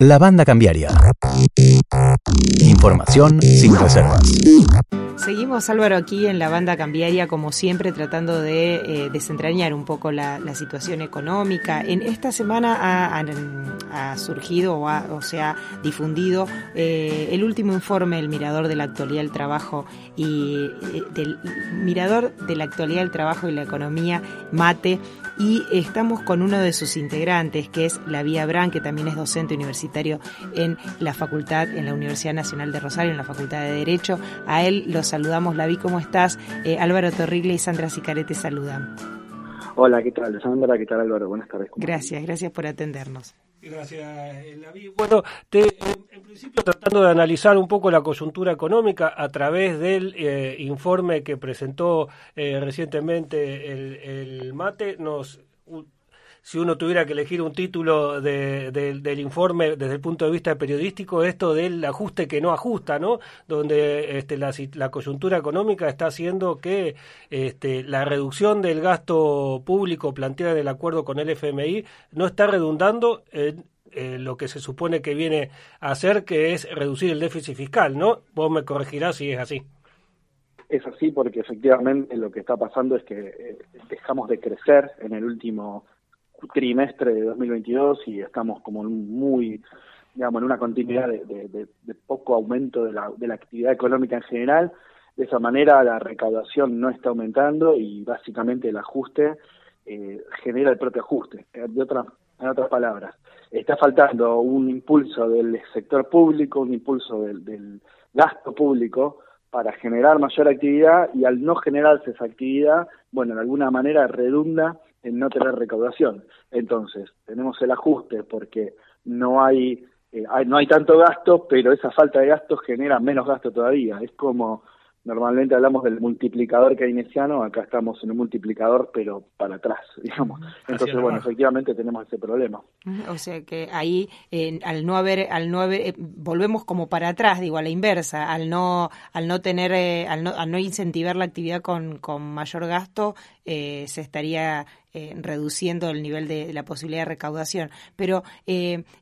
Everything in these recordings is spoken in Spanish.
La banda cambiaria. Información sin reservas. Seguimos Álvaro aquí en la banda cambiaria como siempre tratando de eh, desentrañar un poco la, situación económica. En esta semana ha, surgido o, se ha difundido eh, el último informe del Mirador de la Actualidad del Trabajo y eh, del Mirador de la Actualidad del Trabajo y la Economía, MATE, y estamos con uno de sus integrantes, que es la Vía Bran, que también es docente universitario en la facultad, en la Universidad Nacional de Rosario, en la Facultad de Derecho. A él lo saludamos. La vi, ¿cómo estás? Eh, Álvaro Torrigle y Sandra Sicare te saludan. Hola, ¿qué tal? Sandra, ¿qué tal Álvaro? Buenas tardes. Gracias, gracias por atendernos. Gracias, David. Bueno, en principio tratando de analizar un poco la coyuntura económica a través del eh, informe que presentó eh, recientemente el, el, MATE, nos si uno tuviera que elegir un título del informe desde el punto de vista periodístico, esto del ajuste que no ajusta, ¿no? Donde este, la, coyuntura económica está haciendo que este, la reducción del gasto público planteada en el acuerdo con el FMI no está redundando en lo que se supone que viene a hacer, que es reducir el déficit fiscal, ¿no? Vos me corregirás si es así. Es así porque efectivamente lo que está pasando es que eh, dejamos de crecer en el último trimestre de 2022 y estamos como muy, digamos, en una continuidad de, poco aumento de la, de la actividad económica en general. De esa manera la recaudación no está aumentando y básicamente el ajuste eh, genera el propio ajuste. Eh, de otra, en otras palabras, está faltando un impulso del sector público, un impulso del, del gasto público para generar mayor actividad y al no generarse esa actividad, bueno, de alguna manera redunda en no tener recaudación. Entonces, tenemos el ajuste porque no hay, eh, hay, no hay tanto gasto, pero esa falta de gasto genera menos gasto todavía. Es como normalmente hablamos del multiplicador keynesiano, acá estamos en un multiplicador, pero para atrás, digamos. Entonces, bueno, efectivamente tenemos ese problema. O sea que ahí, al no haber, al no haber, eh, volvemos como para atrás, digo, a la inversa, al no, al no tener, eh, al, no, al no incentivar la actividad con, con mayor gasto, eh, se estaría reduciendo el nivel de, la posibilidad de recaudación. Pero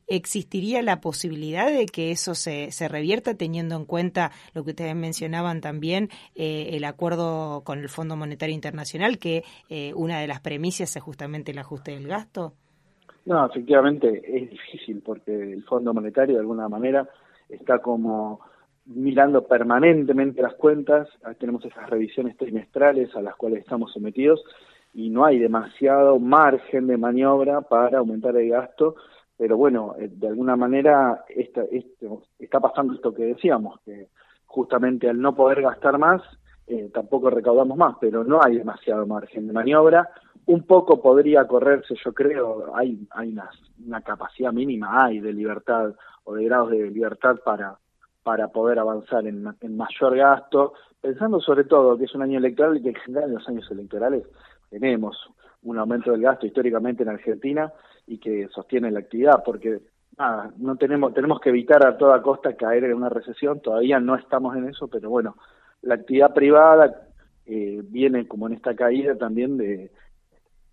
existiría la posibilidad de que eso se, se revierta teniendo en cuenta lo que ustedes mencionaban también, el acuerdo con el Fondo Monetario Internacional, que una de las premisas es justamente el ajuste del gasto. No, efectivamente es difícil porque el Fondo Monetario de alguna manera está como mirando permanentemente las cuentas, tenemos esas revisiones trimestrales a las cuales estamos sometidos y no hay demasiado margen de maniobra para aumentar el gasto, pero bueno, eh, de alguna manera está, está pasando esto que decíamos, que justamente al no poder gastar más, eh, tampoco recaudamos más, pero no hay demasiado margen de maniobra, un poco podría correrse, yo creo, hay, hay una, una capacidad mínima, hay de libertad o de grados de libertad para, para poder avanzar en, en, mayor gasto, pensando sobre todo que es un año electoral y que en general en los años electorales tenemos un aumento del gasto históricamente en Argentina y que sostiene la actividad, porque nada, no tenemos, tenemos que evitar a toda costa caer en una recesión, todavía no estamos en eso, pero bueno, la actividad privada eh, viene como en esta caída también de,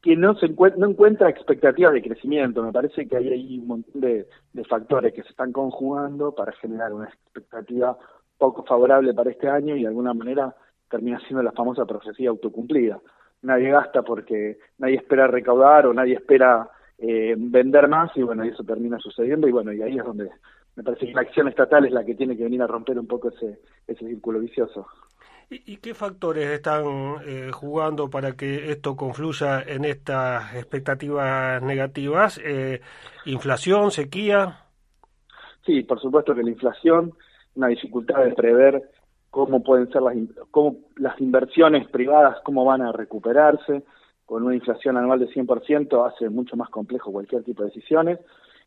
que no se encuentra, no encuentra expectativas de crecimiento. Me parece que hay ahí un montón de, factores que se están conjugando para generar una expectativa poco favorable para este año y de alguna manera termina siendo la famosa profecía autocumplida. Nadie gasta porque nadie espera recaudar o nadie espera eh, vender más y bueno, y eso termina sucediendo y bueno, y ahí es donde me parece que la acción estatal es la que tiene que venir a romper un poco ese, ese círculo vicioso. ¿Y, qué factores están eh, jugando para que esto confluya en estas expectativas negativas? Eh, ¿Inflación, sequía? Sí, por supuesto que la inflación, una dificultad de prever cómo pueden ser las, cómo las inversiones privadas, cómo van a recuperarse. Con una inflación anual de 100% hace mucho más complejo cualquier tipo de decisiones.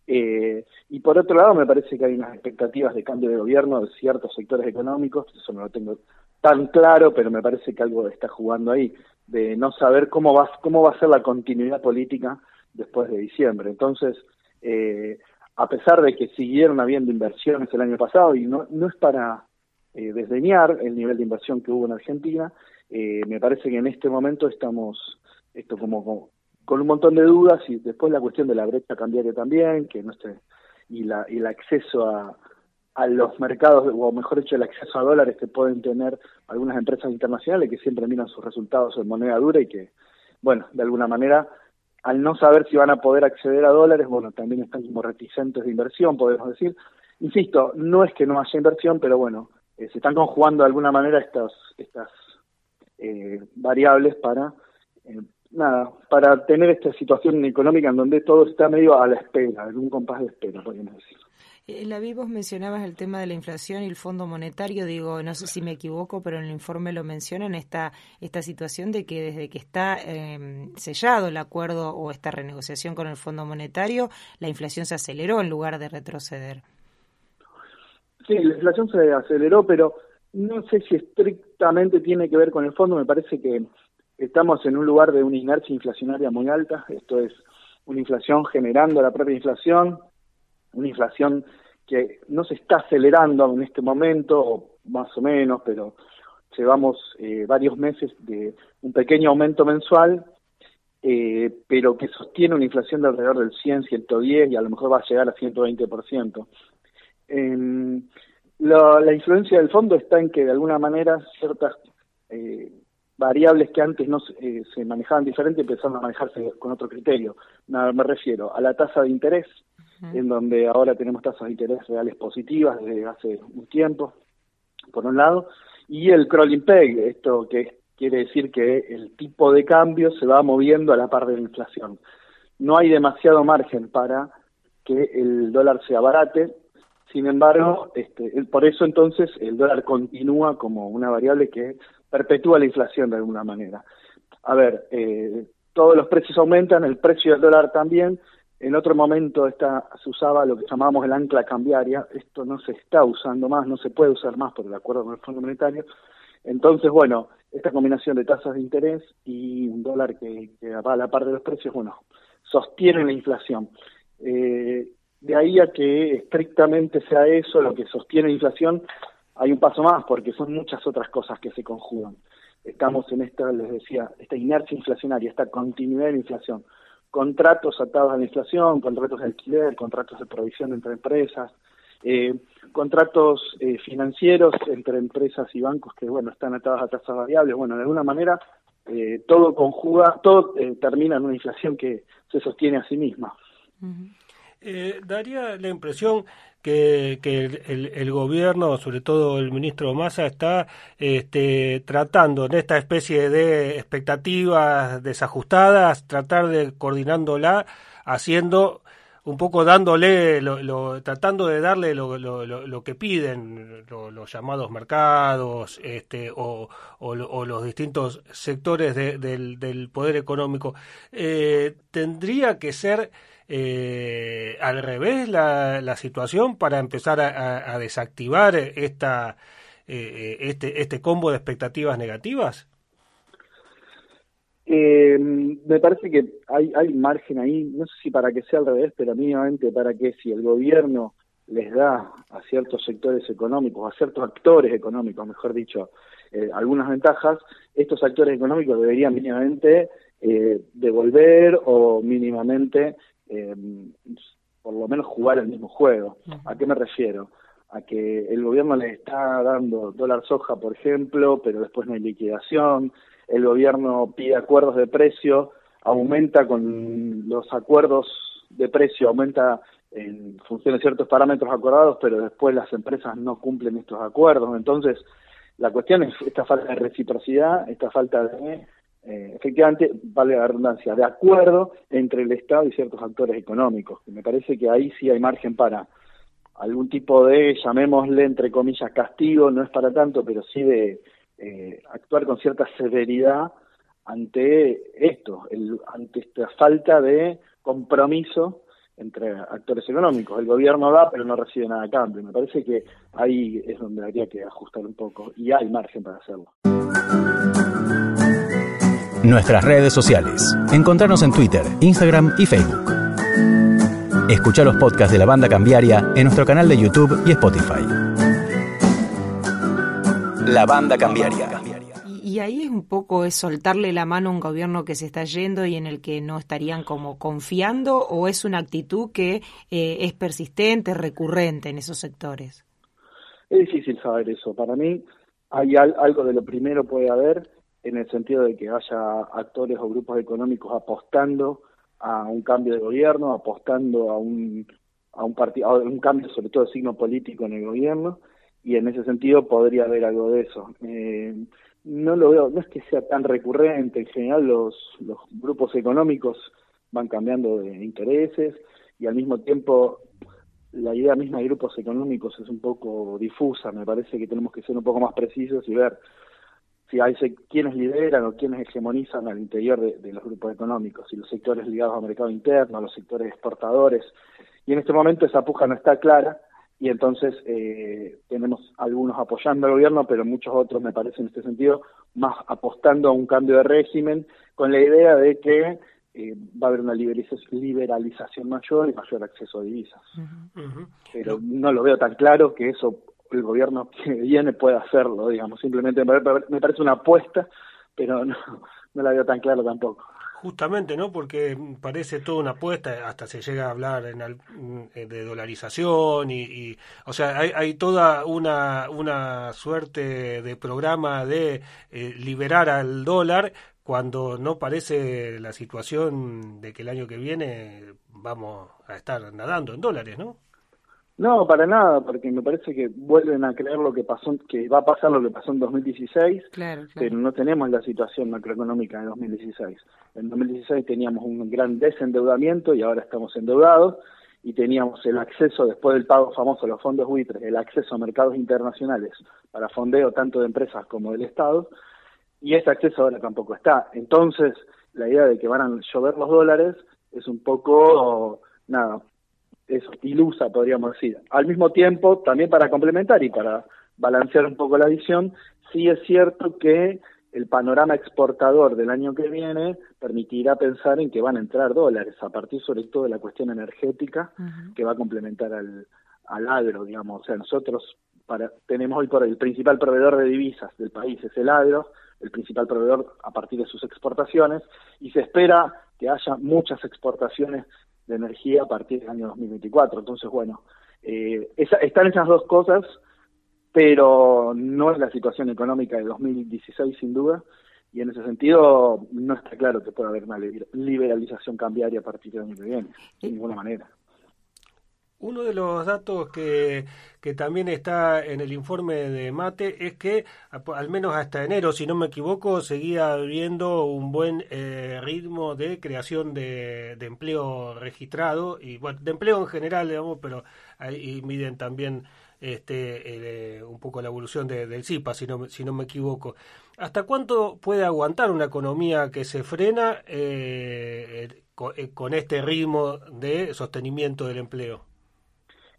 Eh, y por otro lado, me parece que hay unas expectativas de cambio de gobierno de ciertos sectores económicos, eso no lo tengo tan claro, pero me parece que algo está jugando ahí, de no saber cómo va, cómo va a ser la continuidad política después de diciembre. Entonces, eh, a pesar de que siguieron habiendo inversiones el año pasado, y no, no es para eh, desdeñar el nivel de inversión que hubo en Argentina, eh, me parece que en este momento estamos esto como, con un montón de dudas y después la cuestión de la brecha cambiaria también, que no esté y, la, y el acceso a, a los mercados, o mejor dicho, el acceso a dólares que pueden tener algunas empresas internacionales que siempre miran sus resultados en moneda dura y que, bueno, de alguna manera, al no saber si van a poder acceder a dólares, bueno, también están como reticentes de inversión, podemos decir. Insisto, no es que no haya inversión, pero bueno, eh, se están conjugando de alguna manera estas, estas eh, variables para, eh, nada, para tener esta situación económica en donde todo está medio a la espera, en un compás de espera, podríamos decir. Eh, la vos mencionabas el tema de la inflación y el Fondo Monetario. Digo, no sé si me equivoco, pero en el informe lo mencionan esta, esta situación de que desde que está eh, sellado el acuerdo o esta renegociación con el Fondo Monetario, la inflación se aceleró en lugar de retroceder. Sí, la inflación se aceleró, pero no sé si estrictamente tiene que ver con el fondo. Me parece que estamos en un lugar de una inercia inflacionaria muy alta. Esto es una inflación generando la propia inflación, una inflación que no se está acelerando en este momento, más o menos, pero llevamos eh, varios meses de un pequeño aumento mensual, eh, pero que sostiene una inflación de alrededor del 100, 110 y a lo mejor va a llegar a 120%. Eh, la, la, influencia del fondo está en que de alguna manera ciertas eh, variables que antes no se, se manejaban diferente empezaron a manejarse con otro criterio. Nada, me refiero a la tasa de interés, en donde ahora tenemos tasas de interés reales positivas desde hace un tiempo, por un lado, y el crawling peg, esto que quiere decir que el tipo de cambio se va moviendo a la par de la inflación. No hay demasiado margen para que el dólar se abarate, sin embargo, este, por eso entonces el dólar continúa como una variable que perpetúa la inflación de alguna manera. A ver, eh, todos los precios aumentan, el precio del dólar también, en otro momento esta, se usaba lo que llamábamos el ancla cambiaria, esto no se está usando más, no se puede usar más por el acuerdo con el Fondo Monetario. Entonces, bueno, esta combinación de tasas de interés y un dólar que, va a la par de los precios, bueno, sostiene la inflación. Eh, de ahí a que estrictamente sea eso lo que sostiene la inflación, hay un paso más, porque son muchas otras cosas que se conjugan. Estamos en esta, les decía, esta inercia inflacionaria, esta continuidad de la inflación contratos atados a la inflación, contratos de alquiler, contratos de provisión entre empresas, eh, contratos eh, financieros entre empresas y bancos que bueno están atados a tasas variables. Bueno, de alguna manera eh, todo conjuga, todo termina en una inflación que se sostiene a sí misma. Daría la impresión que, el, gobierno, sobre todo el ministro Massa, está este, tratando en esta especie de expectativas desajustadas, tratar de coordinándola, haciendo un poco dándole, lo, tratando de darle lo, lo, que piden los llamados mercados este, o, o, los distintos sectores del, del, poder económico. Eh, tendría que ser eh, al revés la, la, situación para empezar a, desactivar esta, eh, este, este combo de expectativas negativas? Eh, me parece que hay, hay margen ahí, no sé si para que sea al revés, pero mínimamente para que si el gobierno les da a ciertos sectores económicos, a ciertos actores económicos, mejor dicho, eh, algunas ventajas, estos actores económicos deberían mínimamente eh, devolver o mínimamente eh, por lo menos jugar el mismo juego. ¿A qué me refiero? A que el gobierno le está dando dólar soja, por ejemplo, pero después no hay liquidación, el gobierno pide acuerdos de precio, aumenta con los acuerdos de precio, aumenta en función de ciertos parámetros acordados, pero después las empresas no cumplen estos acuerdos. Entonces, la cuestión es esta falta de reciprocidad, esta falta de eh, efectivamente, vale la redundancia, de acuerdo entre el Estado y ciertos actores económicos. Me parece que ahí sí hay margen para algún tipo de, llamémosle entre comillas, castigo, no es para tanto, pero sí de eh, actuar con cierta severidad ante esto, el, ante esta falta de compromiso entre actores económicos. El gobierno da, pero no recibe nada a cambio. Me parece que ahí es donde habría que ajustar un poco y hay margen para hacerlo. Nuestras redes sociales. Encontrarnos en Twitter, Instagram y Facebook. Escucha los podcasts de la banda cambiaria en nuestro canal de YouTube y Spotify. La banda cambiaria. Y, ahí es un poco es soltarle la mano a un gobierno que se está yendo y en el que no estarían como confiando o es una actitud que eh, es persistente, recurrente en esos sectores. Es difícil saber eso. Para mí hay algo de lo primero puede haber en el sentido de que haya actores o grupos económicos apostando a un cambio de gobierno, apostando a un a un partido, un cambio sobre todo de signo político en el gobierno y en ese sentido podría haber algo de eso. Eh, no lo veo, no es que sea tan recurrente, en general los, los grupos económicos van cambiando de intereses y al mismo tiempo la idea misma de grupos económicos es un poco difusa, me parece que tenemos que ser un poco más precisos y ver si hay quiénes lideran o quiénes hegemonizan al interior de, los grupos económicos, y los sectores ligados al mercado interno, a los sectores exportadores. Y en este momento esa puja no está clara y entonces eh, tenemos algunos apoyando al gobierno, pero muchos otros, me parece en este sentido, más apostando a un cambio de régimen con la idea de que eh, va a haber una liberalización mayor y mayor acceso a divisas. Pero no lo veo tan claro que eso el gobierno que viene pueda hacerlo, digamos. Simplemente me parece una apuesta, pero no, no la veo tan claro tampoco. Justamente, ¿no? Porque parece toda una apuesta, hasta se llega a hablar en de dolarización y, o sea, hay, hay, toda una, una suerte de programa de eh, liberar al dólar cuando no parece la situación de que el año que viene vamos a estar nadando en dólares, ¿no? No, para nada, porque me parece que vuelven a creer lo que pasó, que va a pasar lo que pasó en 2016, pero no tenemos la situación macroeconómica de 2016. En 2016 teníamos un gran desendeudamiento y ahora estamos endeudados y teníamos el acceso, después del pago famoso de los fondos buitres, el acceso a mercados internacionales para fondeo tanto de empresas como del Estado, y ese acceso ahora tampoco está. Entonces, la idea de que van a llover los dólares es un poco, nada, es ilusa, podríamos decir. Al mismo tiempo, también para complementar y para balancear un poco la visión, sí es cierto que el panorama exportador del año que viene permitirá pensar en que van a entrar dólares, a partir sobre todo de la cuestión energética, que va a complementar al, al agro, digamos. O sea, nosotros para, tenemos hoy por el principal proveedor de divisas del país, es el agro, el principal proveedor a partir de sus exportaciones, y se espera que haya muchas exportaciones de energía a partir del año 2024. Entonces, bueno, eh, están esas dos cosas, pero no es la situación económica de 2016 sin duda, y en ese sentido no está claro que pueda haber una liberalización cambiaria a partir del año que viene, de ninguna manera. Uno de los datos que, también está en el informe de Mate es que, al menos hasta enero, si no me equivoco, seguía habiendo un buen eh, ritmo de creación de, de, empleo registrado, y bueno, de empleo en general, digamos, pero ahí miden también este, eh, un poco la evolución del CIPA, si no, si no me equivoco. ¿Hasta cuánto puede aguantar una economía que se frena eh, con este ritmo de sostenimiento del empleo?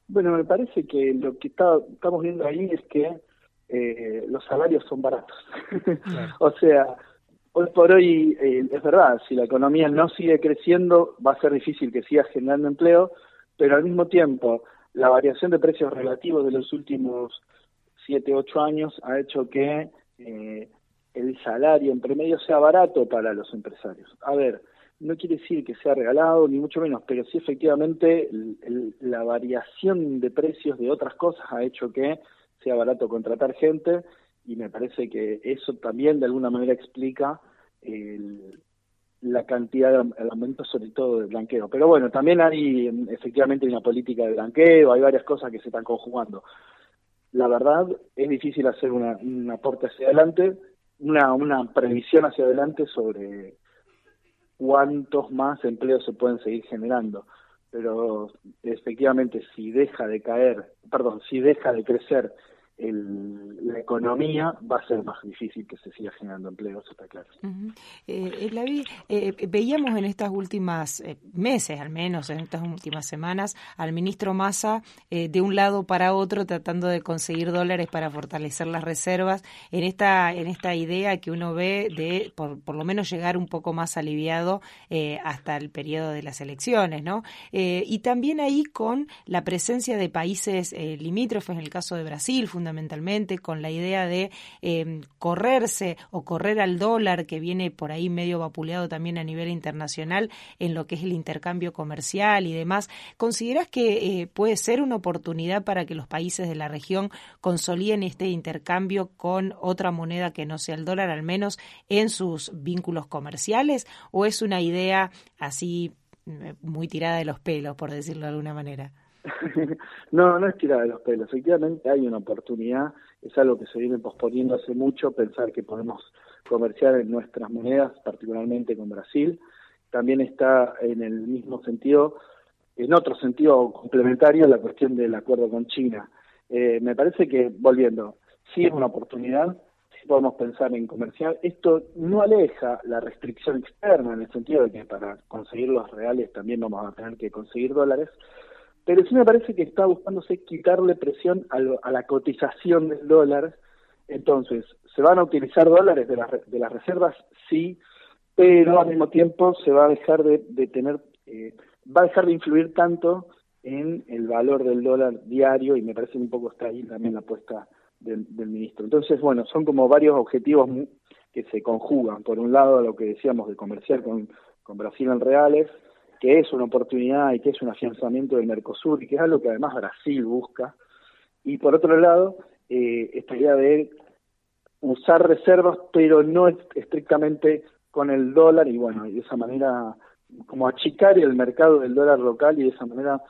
Bueno, me parece que lo que está, estamos viendo ahí es que eh, los salarios son baratos. o sea, hoy por hoy eh, es verdad, si la economía no sigue creciendo, va a ser difícil que siga generando empleo, pero al mismo tiempo la variación de precios relativos de los últimos siete, ocho años ha hecho que eh, el salario en promedio sea barato para los empresarios. A ver, no quiere decir que sea regalado, ni mucho menos, pero sí efectivamente la variación de precios de otras cosas ha hecho que sea barato contratar gente y me parece que eso también de alguna manera explica la cantidad de aumentos, sobre todo de blanqueo. Pero bueno, también hay efectivamente una política de blanqueo, hay varias cosas que se están conjugando. La verdad, es difícil hacer una, un aporte hacia adelante, una, una previsión hacia adelante sobre cuántos más empleos se pueden seguir generando. Pero efectivamente, si deja de caer, perdón, si deja de crecer el, la economía va a ser más difícil que se siga generando empleo, eso está claro. Eh, eh, eh, veíamos en estas últimas eh, meses, al menos en estas últimas semanas, al ministro Massa de un lado para otro tratando de conseguir dólares para fortalecer las reservas en esta en esta idea que uno ve de por, por lo menos llegar un poco más aliviado hasta el periodo de las elecciones, ¿no? y también ahí con la presencia de países limítrofes, en el caso de Brasil, fundamentalmente, con la idea de em, correrse o correr al dólar que viene por ahí medio vapuleado también a nivel internacional en lo que es el intercambio comercial y demás. ¿Consideras que eh, puede ser una oportunidad para que los países de la región consoliden este intercambio con otra moneda que no sea el dólar, al menos en sus vínculos comerciales? ¿O es una idea así eh, muy tirada de los pelos, por decirlo de alguna manera? no, no es tirada de los pelos. Efectivamente hay una oportunidad, es algo que se viene posponiendo hace mucho, pensar que podemos comerciar en nuestras monedas, particularmente con Brasil. También está en el mismo sentido, en otro sentido complementario, la cuestión del acuerdo con China. Eh, me parece que, volviendo, sí es una oportunidad, sí podemos pensar en comercial. Esto no aleja la restricción externa, en el sentido de que para conseguir los reales también vamos a tener que conseguir dólares, pero sí me parece que está buscándose quitarle presión a, la cotización del dólar. Entonces, ¿se van a utilizar dólares de, de las reservas? Sí, pero al mismo tiempo se va a dejar de, tener, eh, va a dejar de influir tanto en el valor del dólar diario y me parece un poco está ahí también la apuesta del, del ministro. Entonces, bueno, son como varios objetivos que se conjugan. Por un lado, lo que decíamos de comerciar con Brasil en reales, que es una oportunidad y que es un afianzamiento del Mercosur y que es algo que además Brasil busca. Y por otro lado, eh, esta idea de usar reservas, pero no estrictamente con el dólar y bueno, y de esa manera como achicar el mercado del dólar local y de esa manera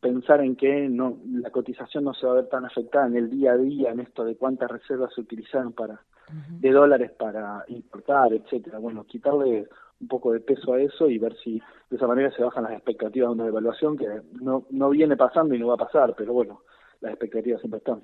pensar en que no la cotización no se va a ver tan afectada en el día a día en esto de cuántas reservas se utilizaron para de dólares para importar, etcétera. Bueno, quitarle un poco de peso a eso y ver si de esa manera se bajan las expectativas de una devaluación que no, no viene pasando y no va a pasar, pero bueno, las expectativas siempre están.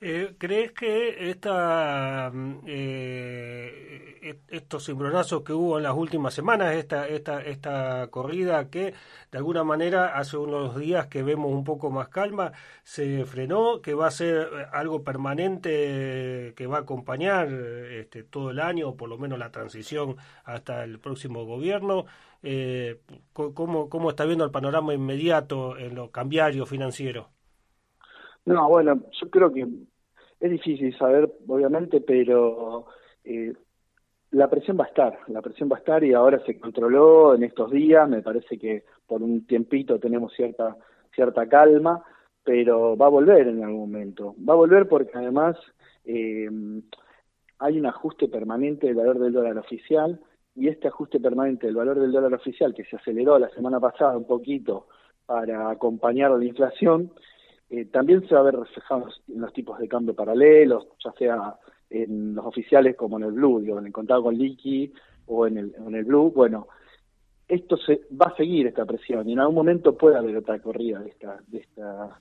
Eh, ¿Crees que esta, mm, eh, estos cimbronazos que hubo en las últimas semanas, esta, esta, esta corrida que de alguna manera hace unos días que vemos un poco más calma, se frenó, que va a ser algo permanente que va a acompañar este, todo el año, o por lo menos la transición hasta el próximo gobierno? Eh, ¿cómo, ¿Cómo está viendo el panorama inmediato en lo cambiario financiero? No, bueno, yo creo que es difícil saber, obviamente, pero eh, la presión va a estar, la presión va a estar y ahora se controló en estos días, me parece que por un tiempito tenemos cierta, cierta calma, pero va a volver en algún momento, va a volver porque además eh, hay un ajuste permanente del valor del dólar oficial y este ajuste permanente del valor del dólar oficial que se aceleró la semana pasada un poquito para acompañar la inflación, eh, también se va a ver reflejado en los tipos de cambio paralelos, ya sea en los oficiales como en el Blue, digo, en el contado con liqui o en el, en el Blue. Bueno, esto se va a seguir esta presión y en algún momento puede haber otra corrida de esta, de esta,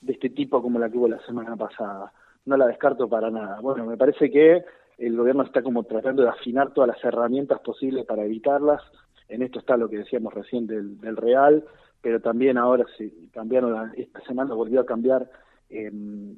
de este tipo como la que hubo la semana pasada. No la descarto para nada. Bueno, me parece que el gobierno está como tratando de afinar todas las herramientas posibles para evitarlas. En esto está lo que decíamos recién del, del Real, pero también ahora se cambiaron, esta semana volvió a cambiar em,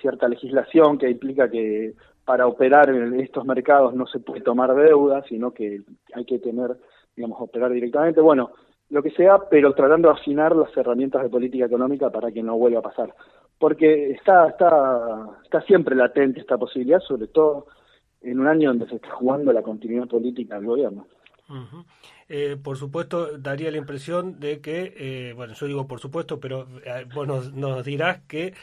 cierta legislación que implica que para operar en estos mercados no se puede tomar deuda, sino que hay que tener, digamos, operar directamente. Bueno, lo que sea, pero tratando de afinar las herramientas de política económica para que no vuelva a pasar. Porque está, está, está siempre latente esta posibilidad, sobre todo en un año donde se está jugando la continuidad política del gobierno. Eh, por supuesto, daría la impresión de que, eh, bueno, yo digo por supuesto, pero eh, vos nos, dirás que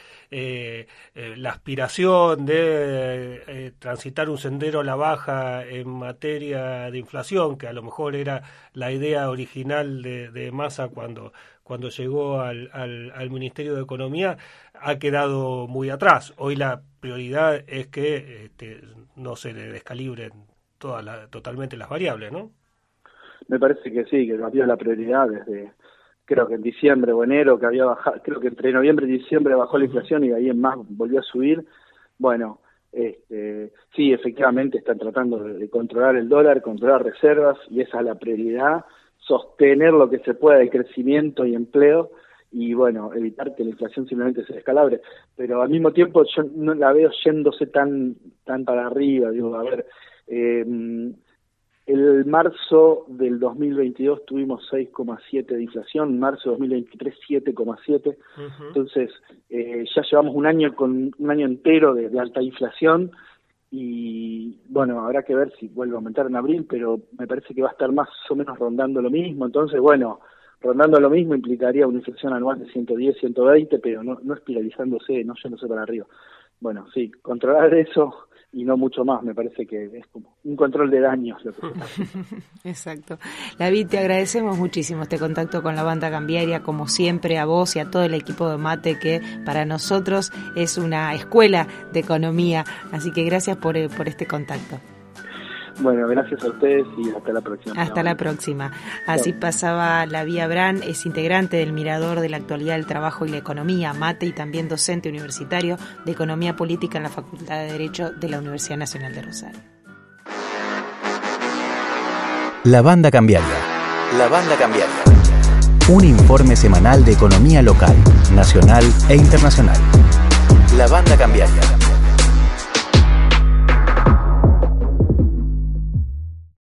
la aspiración de transitar un sendero a la baja en materia de inflación, que a lo mejor era la idea original de, de Massa cuando, cuando llegó al, al, Ministerio de Economía, ha quedado muy atrás. Hoy la prioridad es que este, no se descalibren todas totalmente las variables, ¿no? Me parece que sí, que había la prioridad desde, creo que en diciembre o enero, que había bajado, creo que entre noviembre y diciembre bajó la inflación y de ahí en más volvió a subir. Bueno, este, sí, efectivamente están tratando de, controlar el dólar, controlar reservas y esa es la prioridad, sostener lo que se pueda de crecimiento y empleo y bueno, evitar que la inflación simplemente se descalabre. Pero al mismo tiempo yo no la veo yéndose tan, tan para arriba, digo, a ver, eh, El marzo del 2022 tuvimos 6,7 de inflación, marzo de 2023 7,7. Entonces, eh, ya llevamos un año con un año entero de, alta inflación y bueno, habrá que ver si vuelve a aumentar en abril, pero me parece que va a estar más o menos rondando lo mismo. Entonces, bueno, rondando lo mismo implicaría una inflación anual de 110, 120, pero no, no espiralizándose, no yéndose para arriba. Bueno, sí, controlar eso y no mucho más. Me parece que es como un control de daños. Lo que Exacto. David, te agradecemos muchísimo este contacto con la banda cambiaria, como siempre, a vos y a todo el equipo de Mate, que para nosotros es una escuela de economía. Así que gracias por, eh, por este contacto. Bueno, gracias a ustedes y hasta la próxima. Hasta la próxima. Así pasaba la Vía Bran, es integrante del Mirador de la Actualidad del Trabajo y la Economía, mate y también docente universitario de Economía Política en la Facultad de Derecho de la Universidad Nacional de Rosario. La Banda Cambiaria. La Banda Cambiaria. Un informe semanal de economía local, nacional e internacional. La Banda Cambiaria.